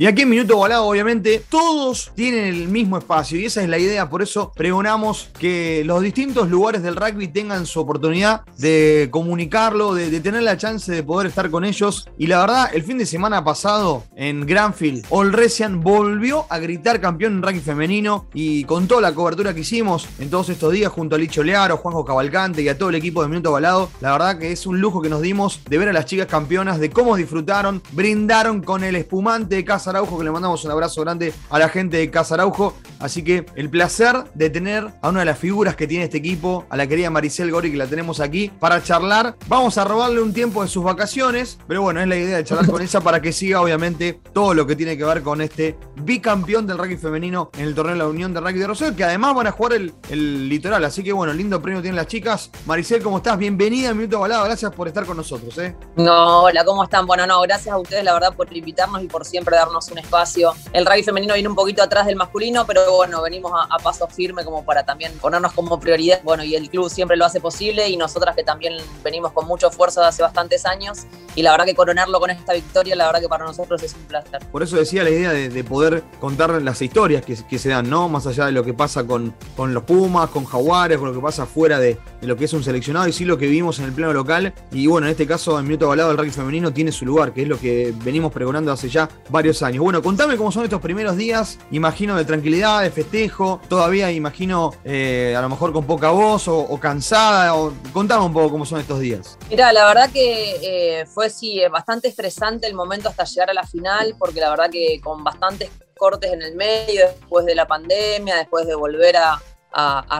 Y aquí en Minuto Volado, obviamente, todos tienen el mismo espacio y esa es la idea. Por eso pregonamos que los distintos lugares del rugby tengan su oportunidad de comunicarlo, de, tener la chance de poder estar con ellos. Y la verdad, el fin de semana pasado en Granfield, Olresian volvió a gritar campeón en rugby femenino y con toda la cobertura que hicimos en todos estos días junto a Licho Learo, Juanjo Cavalcante y a todo el equipo de Minuto Volado, la verdad que es un lujo que nos dimos de ver a las chicas campeonas, de cómo disfrutaron, brindaron con el espumante de Casa Araujo, que le mandamos un abrazo grande a la gente de Casa Araujo. Así que el placer de tener a una de las figuras que tiene este equipo, a la querida Maricel Gori, que la tenemos aquí, para charlar. Vamos a robarle un tiempo de sus vacaciones, pero bueno, es la idea de charlar con ella para que siga, obviamente, todo lo que tiene que ver con este bicampeón del rugby femenino en el torneo de la Unión de Rugby de Rosario, que además van a jugar el, el litoral. Así que bueno, lindo premio tienen las chicas. Maricel, ¿cómo estás? Bienvenida a Minuto Balado. Gracias por estar con nosotros. ¿eh? No, hola, ¿cómo están? Bueno, no, gracias a ustedes, la verdad, por invitarnos y por siempre darnos un espacio. El rugby femenino viene un poquito atrás del masculino, pero bueno, venimos a, paso firme como para también ponernos como prioridad. Bueno, y el club siempre lo hace posible y nosotras que también venimos con mucho esfuerzo de hace bastantes años. Y la verdad que coronarlo con esta victoria, la verdad que para nosotros es un placer. Por eso decía la idea de, poder contar las historias que, se dan, ¿no? Más allá de lo que pasa con, con los Pumas, con Jaguares, con lo que pasa fuera de, lo que es un seleccionado y sí lo que vimos en el plano local. Y bueno, en este caso, en Minuto Balado, el rugby femenino tiene su lugar, que es lo que venimos pregonando hace ya varios años. Bueno, contame cómo son estos primeros días, imagino de tranquilidad, de festejo, todavía imagino eh, a lo mejor con poca voz o, cansada, o un poco cómo son estos días. Mira, la verdad que eh, fue sí, bastante estresante el momento hasta llegar a la final, porque la verdad que con bastantes cortes en el medio, después de la pandemia, después de volver a,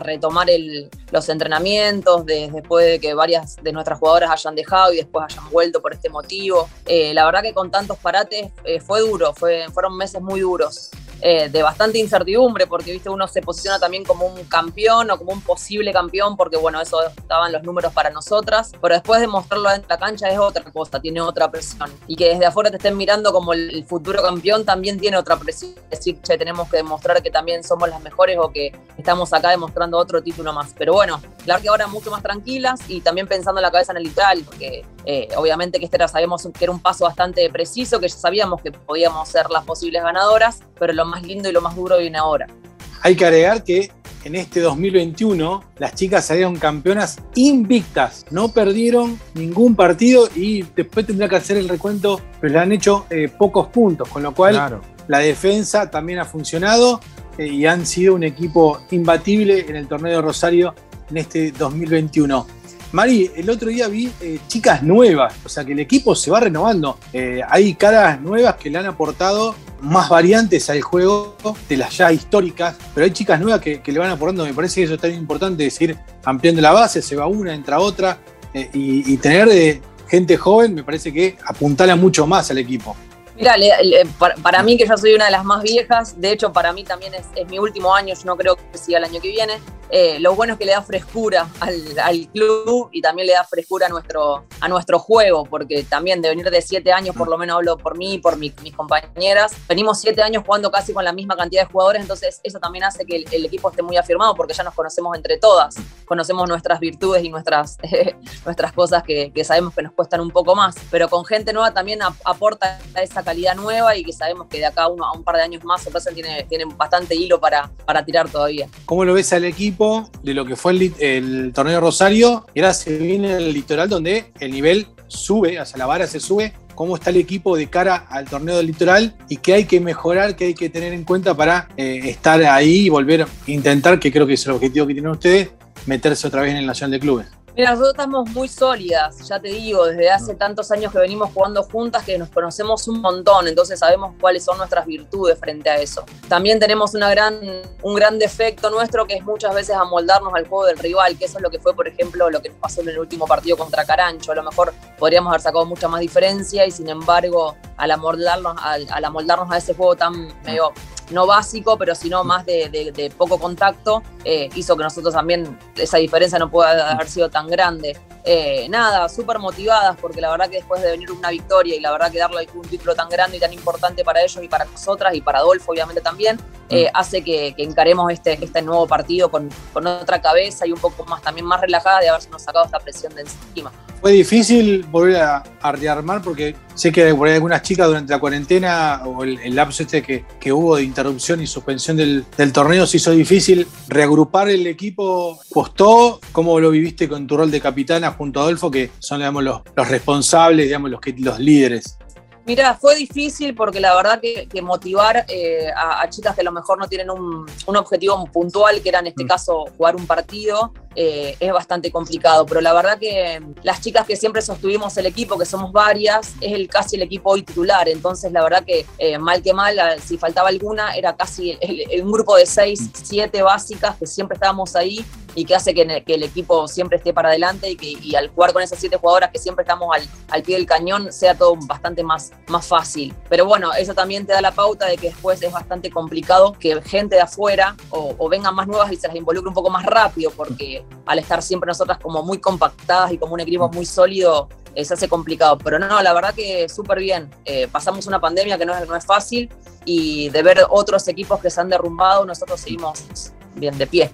retomar los entrenamientos después de que varias de nuestras jugadoras hayan dejado y después hayan vuelto por este motivo. Eh, la verdad que con tantos parates eh, fue duro, fue, fueron meses muy duros. Eh, de bastante incertidumbre, porque viste uno se posiciona también como un campeón o como un posible campeón, porque bueno, eso estaban los números para nosotras, pero después de mostrarlo en la cancha es otra cosa, tiene otra presión. Y que desde afuera te estén mirando como el, futuro campeón también tiene otra presión. Es decir, che, tenemos que demostrar que también somos las mejores o que estamos acá demostrando otro título más. Pero bueno, claro que ahora mucho más tranquilas y también pensando en la cabeza en el literal, porque eh, obviamente que este era, sabemos que era un paso bastante preciso, que ya sabíamos que podíamos ser las posibles ganadoras, pero lo más lindo y lo más duro viene ahora. Hay que agregar que en este 2021 las chicas salieron campeonas invictas, no perdieron ningún partido y después tendrá que hacer el recuento, pero le han hecho eh, pocos puntos, con lo cual la defensa también ha funcionado eh, y han sido un equipo imbatible en el torneo de Rosario en este 2021. Mari, el otro día vi eh, chicas nuevas, o sea que el equipo se va renovando. Eh, hay caras nuevas que le han aportado más variantes al juego de las ya históricas, pero hay chicas nuevas que, le van aportando. Me parece que eso es tan importante, decir, ampliando la base, se va una, entra otra, eh, y, tener gente joven me parece que apuntala mucho más al equipo. Mira, para, mí que yo soy una de las más viejas, de hecho para mí también es, es mi último año, yo no creo que siga el año que viene, eh, lo bueno es que le da frescura al, club y también le da frescura a nuestro, a nuestro juego, porque también de venir de siete años, por lo menos hablo por mí y por mis compañeras, venimos siete años jugando casi con la misma cantidad de jugadores, entonces eso también hace que el, equipo esté muy afirmado porque ya nos conocemos entre todas, conocemos nuestras virtudes y nuestras, nuestras cosas que, sabemos que nos cuestan un poco más, pero con gente nueva también aporta esa calidad nueva y que sabemos que de acá a un par de años más se tiene, tiene bastante hilo para, para tirar todavía. ¿Cómo lo ves al equipo? De lo que fue el, torneo Rosario y ahora se viene el litoral donde el nivel sube, hacia la vara se sube. ¿Cómo está el equipo de cara al torneo del litoral y qué hay que mejorar, qué hay que tener en cuenta para eh, estar ahí y volver a intentar, que creo que es el objetivo que tienen ustedes, meterse otra vez en el Nacional de Clubes? Mira, nosotros estamos muy sólidas, ya te digo, desde hace tantos años que venimos jugando juntas que nos conocemos un montón, entonces sabemos cuáles son nuestras virtudes frente a eso. También tenemos una gran, un gran defecto nuestro que es muchas veces amoldarnos al juego del rival, que eso es lo que fue, por ejemplo, lo que nos pasó en el último partido contra Carancho. A lo mejor podríamos haber sacado mucha más diferencia y sin embargo, al amoldarnos, al, al amoldarnos a ese juego tan medio no básico, pero sino más de, poco contacto, eh, hizo que nosotros también esa diferencia no pueda haber sido tan grande. Eh, nada, súper motivadas porque la verdad que después de venir una victoria y la verdad que darle un título tan grande y tan importante para ellos y para nosotras y para Adolfo obviamente también, eh, mm. hace que, encaremos este, este nuevo partido con, con, otra cabeza y un poco más también más relajada de habernos sacado esta presión de encima. Fue difícil volver a, rearmar porque sé que por algunas chicas durante la cuarentena o el, lapso este que, que, hubo de interrupción y suspensión del, del, torneo se hizo difícil. Reagrupar el equipo costó. ¿Cómo lo viviste con tu rol de capitana junto a Adolfo, que son digamos, los, los responsables, digamos, los, que, los líderes? Mira, fue difícil porque la verdad que, motivar eh, a, chicas que a lo mejor no tienen un, un, objetivo puntual, que era en este mm. caso jugar un partido, eh, es bastante complicado. Pero la verdad que las chicas que siempre sostuvimos el equipo, que somos varias, es el, casi el equipo hoy titular. Entonces, la verdad que eh, mal que mal, si faltaba alguna, era casi el, grupo de seis, siete básicas que siempre estábamos ahí y que hace que, el equipo siempre esté para adelante y que al jugar con esas siete jugadoras que siempre estamos al, pie del cañón sea todo bastante más, más fácil. Pero bueno, eso también te da la pauta de que después es bastante complicado que gente de afuera o, o vengan más nuevas y se las involucre un poco más rápido porque al estar siempre nosotras como muy compactadas y como un equipo muy sólido, eh, se hace complicado. Pero no, la verdad que súper bien. Eh, pasamos una pandemia que no es, no es fácil y de ver otros equipos que se han derrumbado, nosotros seguimos bien de pie.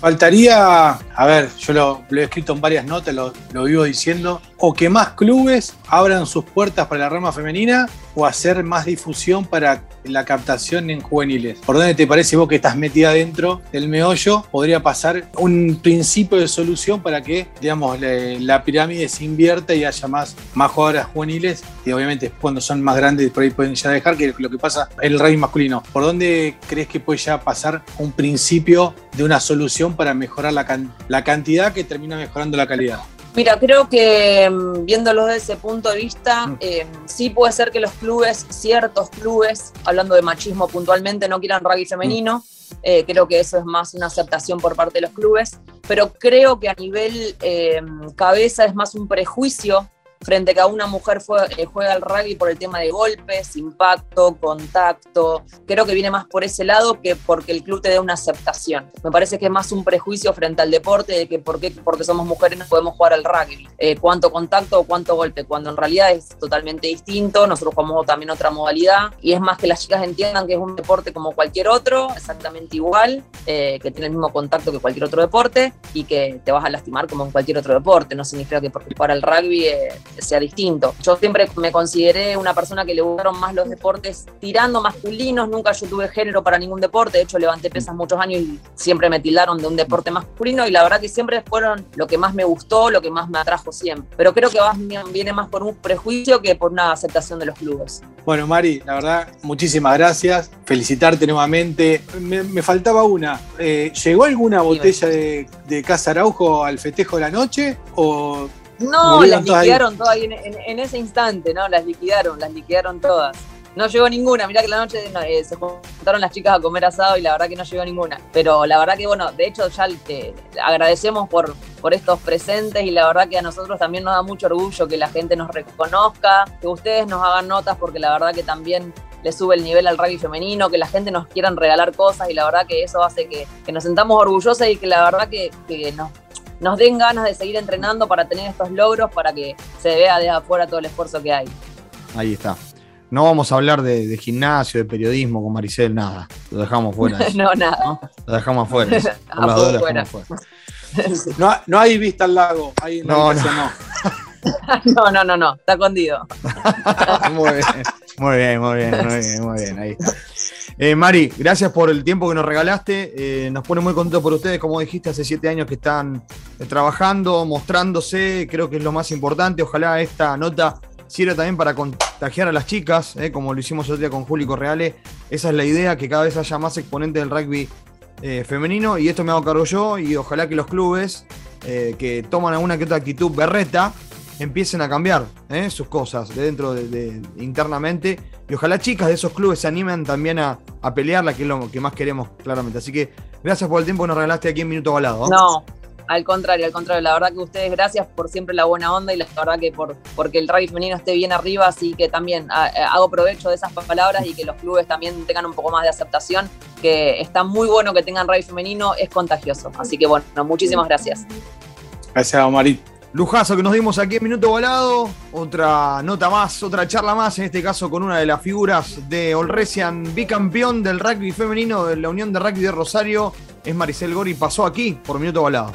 Faltaría, a ver, yo lo, he escrito en varias notas, lo, lo, vivo diciendo, o que más clubes abran sus puertas para la rama femenina o hacer más difusión para la captación en juveniles. ¿Por dónde te parece vos que estás metida dentro del meollo? Podría pasar un principio de solución para que, digamos, la, pirámide se invierta y haya más, más jugadoras juveniles y obviamente cuando son más grandes por ahí pueden ya dejar que lo que pasa el rey masculino. ¿Por dónde crees que puede ya pasar un principio de una solución para mejorar la, la cantidad que termina mejorando la calidad? Mira, creo que mm, viéndolo desde ese punto de vista, mm. eh, sí puede ser que los clubes, ciertos clubes, hablando de machismo puntualmente, no quieran rugby femenino. Mm. Eh, creo que eso es más una aceptación por parte de los clubes, pero creo que a nivel eh, cabeza es más un prejuicio frente a que una mujer eh, juega al rugby por el tema de golpes, impacto, contacto. Creo que viene más por ese lado que porque el club te dé una aceptación. Me parece que es más un prejuicio frente al deporte de que por qué, porque somos mujeres no podemos jugar al rugby. Eh, cuánto contacto o cuánto golpe, cuando en realidad es totalmente distinto. Nosotros jugamos también otra modalidad y es más que las chicas entiendan que es un deporte como cualquier otro, exactamente igual, eh, que tiene el mismo contacto que cualquier otro deporte y que te vas a lastimar como en cualquier otro deporte. No significa que porque jugar al rugby sea distinto. Yo siempre me consideré una persona que le gustaron más los deportes tirando masculinos, nunca yo tuve género para ningún deporte, de hecho levanté pesas muchos años y siempre me tildaron de un deporte masculino y la verdad que siempre fueron lo que más me gustó, lo que más me atrajo siempre. Pero creo que viene más por un prejuicio que por una aceptación de los clubes. Bueno, Mari, la verdad, muchísimas gracias. Felicitarte nuevamente. Me, faltaba una. Eh, ¿Llegó alguna botella de, de Casa Araujo al festejo de la noche? ¿O no, las liquidaron todas en, ese instante, ¿no? Las liquidaron, las liquidaron todas. No llegó ninguna, mirá que la noche eh, se juntaron las chicas a comer asado y la verdad que no llegó ninguna. Pero la verdad que, bueno, de hecho ya te agradecemos por, por estos presentes y la verdad que a nosotros también nos da mucho orgullo que la gente nos reconozca, que ustedes nos hagan notas porque la verdad que también le sube el nivel al rugby femenino, que la gente nos quieran regalar cosas y la verdad que eso hace que, nos sentamos orgullosos y que la verdad que, que nos nos den ganas de seguir entrenando para tener estos logros, para que se vea de afuera todo el esfuerzo que hay. Ahí está. No vamos a hablar de, gimnasio, de periodismo con Maricel, nada. Lo dejamos fuera. no, nada. Lo dejamos fuera. no, no, hay vista al lago. no, no. no, no, no, no, está escondido. muy bien, muy bien, muy bien, muy bien, muy bien. Ahí está. Eh, Mari, gracias por el tiempo que nos regalaste. Eh, nos pone muy contentos por ustedes, como dijiste, hace siete años que están eh, trabajando, mostrándose. Creo que es lo más importante. Ojalá esta nota sirva también para contagiar a las chicas, como lo hicimos otro día con Juli Correale. Esa es la idea, que cada vez haya más exponentes del rugby femenino. Y esto me hago cargo yo. Y ojalá que los clubes que toman alguna que otra actitud berreta empiecen a cambiar sus cosas de dentro de internamente y ojalá chicas de esos clubes se animen también a, pelearla, que es lo que más queremos claramente. Así que gracias por el tiempo que nos regalaste aquí en Minuto Balado. No, al contrario, al contrario. La verdad que ustedes gracias por siempre la buena onda y la verdad que por porque el rugby femenino esté bien arriba, así que también eh, hago provecho de esas palabras y que los clubes también tengan un poco más de aceptación, que está muy bueno que tengan rugby femenino, es contagioso. Así que bueno, muchísimas gracias. Gracias, Marit. Lujazo que nos dimos aquí en Minuto Volado. Otra nota más, otra charla más, en este caso con una de las figuras de Olresian, bicampeón del rugby femenino de la Unión de Rugby de Rosario. Es Maricel Gori, pasó aquí por Minuto Volado.